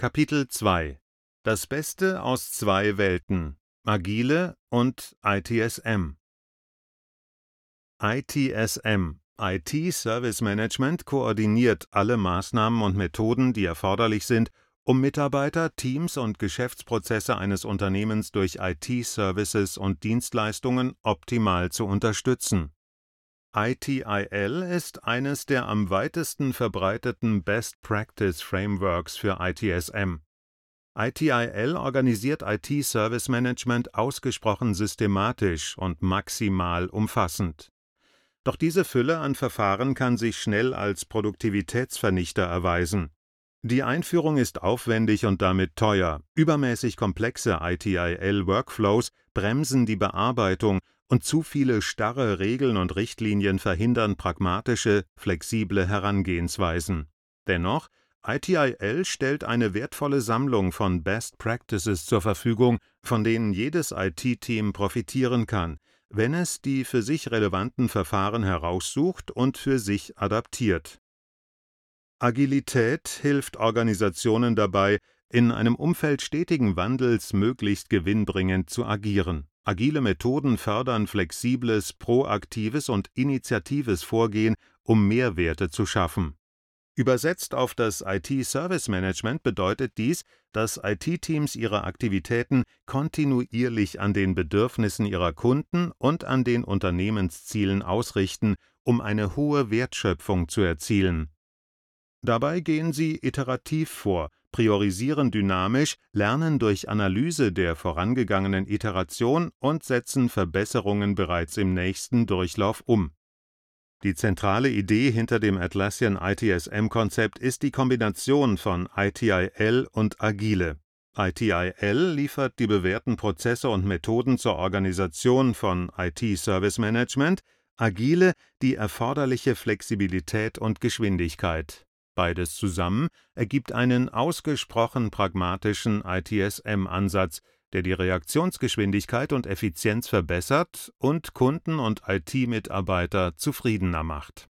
Kapitel 2 Das Beste aus zwei Welten Agile und ITSM ITSM IT Service Management koordiniert alle Maßnahmen und Methoden, die erforderlich sind, um Mitarbeiter, Teams und Geschäftsprozesse eines Unternehmens durch IT-Services und Dienstleistungen optimal zu unterstützen. ITIL ist eines der am weitesten verbreiteten Best Practice Frameworks für ITSM. ITIL organisiert IT-Service Management ausgesprochen systematisch und maximal umfassend. Doch diese Fülle an Verfahren kann sich schnell als Produktivitätsvernichter erweisen. Die Einführung ist aufwendig und damit teuer. Übermäßig komplexe ITIL-Workflows bremsen die Bearbeitung und zu viele starre Regeln und Richtlinien verhindern pragmatische, flexible Herangehensweisen. Dennoch, ITIL stellt eine wertvolle Sammlung von Best Practices zur Verfügung, von denen jedes IT-Team profitieren kann, wenn es die für sich relevanten Verfahren heraussucht und für sich adaptiert. Agilität hilft Organisationen dabei, in einem Umfeld stetigen Wandels möglichst gewinnbringend zu agieren. Agile Methoden fördern flexibles, proaktives und initiatives Vorgehen, um Mehrwerte zu schaffen. Übersetzt auf das IT-Service-Management bedeutet dies, dass IT-Teams ihre Aktivitäten kontinuierlich an den Bedürfnissen ihrer Kunden und an den Unternehmenszielen ausrichten, um eine hohe Wertschöpfung zu erzielen. Dabei gehen sie iterativ vor, priorisieren dynamisch, lernen durch Analyse der vorangegangenen Iteration und setzen Verbesserungen bereits im nächsten Durchlauf um. Die zentrale Idee hinter dem Atlassian ITSM-Konzept ist die Kombination von ITIL und Agile. ITIL liefert die bewährten Prozesse und Methoden zur Organisation von IT-Service Management, Agile die erforderliche Flexibilität und Geschwindigkeit. Beides zusammen ergibt einen ausgesprochen pragmatischen ITSM-Ansatz, der die Reaktionsgeschwindigkeit und Effizienz verbessert und Kunden und IT-Mitarbeiter zufriedener macht